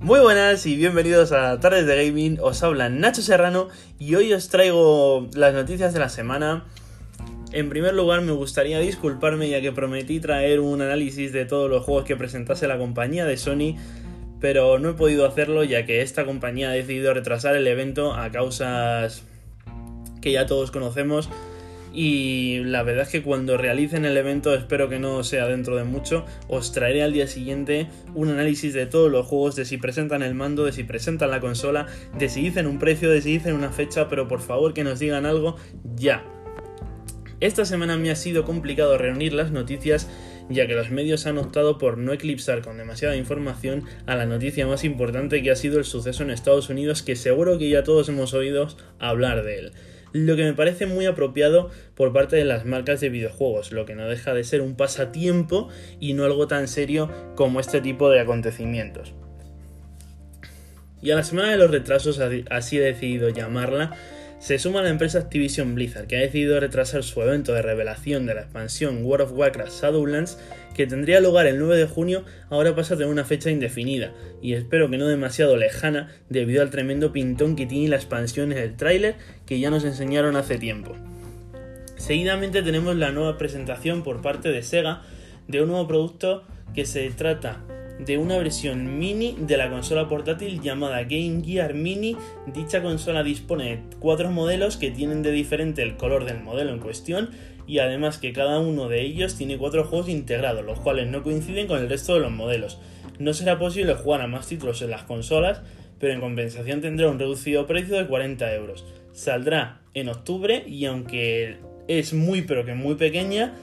Muy buenas y bienvenidos a Tardes de Gaming, os habla Nacho Serrano y hoy os traigo las noticias de la semana. En primer lugar me gustaría disculparme ya que prometí traer un análisis de todos los juegos que presentase la compañía de Sony, pero no he podido hacerlo ya que esta compañía ha decidido retrasar el evento a causas que ya todos conocemos y la verdad es que cuando realicen el evento, espero que no sea dentro de mucho, os traeré al día siguiente un análisis de todos los juegos, de si presentan el mando, de si presentan la consola, de si dicen un precio, de si dicen una fecha, pero por favor que nos digan algo ya. Esta semana me ha sido complicado reunir las noticias ya que los medios han optado por no eclipsar con demasiada información a la noticia más importante que ha sido el suceso en Estados Unidos que seguro que ya todos hemos oído hablar de él lo que me parece muy apropiado por parte de las marcas de videojuegos, lo que no deja de ser un pasatiempo y no algo tan serio como este tipo de acontecimientos. Y a la semana de los retrasos, así he decidido llamarla, se suma la empresa Activision Blizzard, que ha decidido retrasar su evento de revelación de la expansión World of Warcraft Shadowlands, que tendría lugar el 9 de junio, ahora pasa a tener una fecha indefinida, y espero que no demasiado lejana, debido al tremendo pintón que tiene la expansión en el tráiler que ya nos enseñaron hace tiempo. Seguidamente tenemos la nueva presentación por parte de Sega de un nuevo producto que se trata de una versión mini de la consola portátil llamada Game Gear Mini. Dicha consola dispone de cuatro modelos que tienen de diferente el color del modelo en cuestión y además que cada uno de ellos tiene cuatro juegos integrados, los cuales no coinciden con el resto de los modelos. No será posible jugar a más títulos en las consolas, pero en compensación tendrá un reducido precio de 40 euros. Saldrá en octubre y aunque es muy pero que muy pequeña,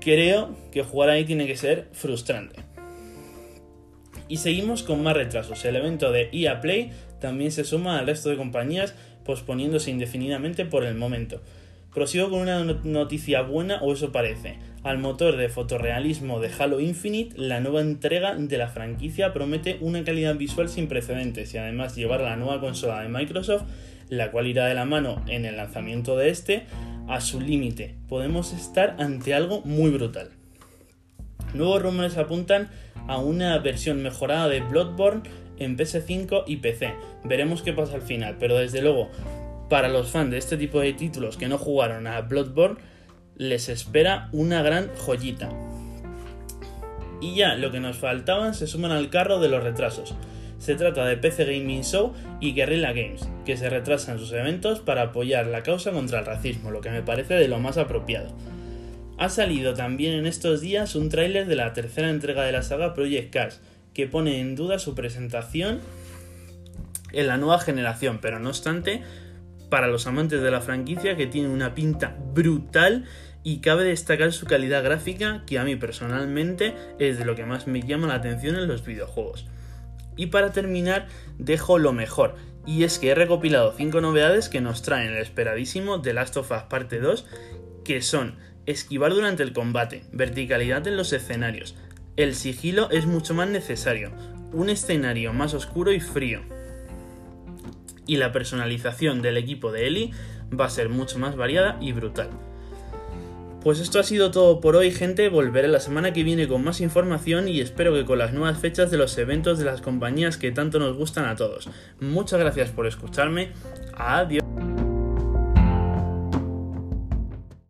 creo que jugar ahí tiene que ser frustrante. Y seguimos con más retrasos. El evento de EA Play también se suma al resto de compañías posponiéndose indefinidamente por el momento. Prosigo con una noticia buena, o eso parece. Al motor de fotorrealismo de Halo Infinite, la nueva entrega de la franquicia promete una calidad visual sin precedentes y además llevar la nueva consola de Microsoft, la cual irá de la mano en el lanzamiento de este, a su límite. Podemos estar ante algo muy brutal. Nuevos rumores apuntan a una versión mejorada de Bloodborne en PS5 y PC. Veremos qué pasa al final, pero desde luego, para los fans de este tipo de títulos que no jugaron a Bloodborne, les espera una gran joyita. Y ya, lo que nos faltaban se suman al carro de los retrasos. Se trata de PC Gaming Show y Guerrilla Games, que se retrasan sus eventos para apoyar la causa contra el racismo, lo que me parece de lo más apropiado. Ha salido también en estos días un tráiler de la tercera entrega de la saga Project Cars, que pone en duda su presentación en la nueva generación, pero no obstante, para los amantes de la franquicia que tiene una pinta brutal y cabe destacar su calidad gráfica, que a mí personalmente es de lo que más me llama la atención en los videojuegos. Y para terminar, dejo lo mejor, y es que he recopilado 5 novedades que nos traen el esperadísimo The Last of Us Parte 2, que son esquivar durante el combate, verticalidad en los escenarios. El sigilo es mucho más necesario, un escenario más oscuro y frío. Y la personalización del equipo de Ellie va a ser mucho más variada y brutal. Pues esto ha sido todo por hoy, gente. Volveré la semana que viene con más información y espero que con las nuevas fechas de los eventos de las compañías que tanto nos gustan a todos. Muchas gracias por escucharme. Adiós.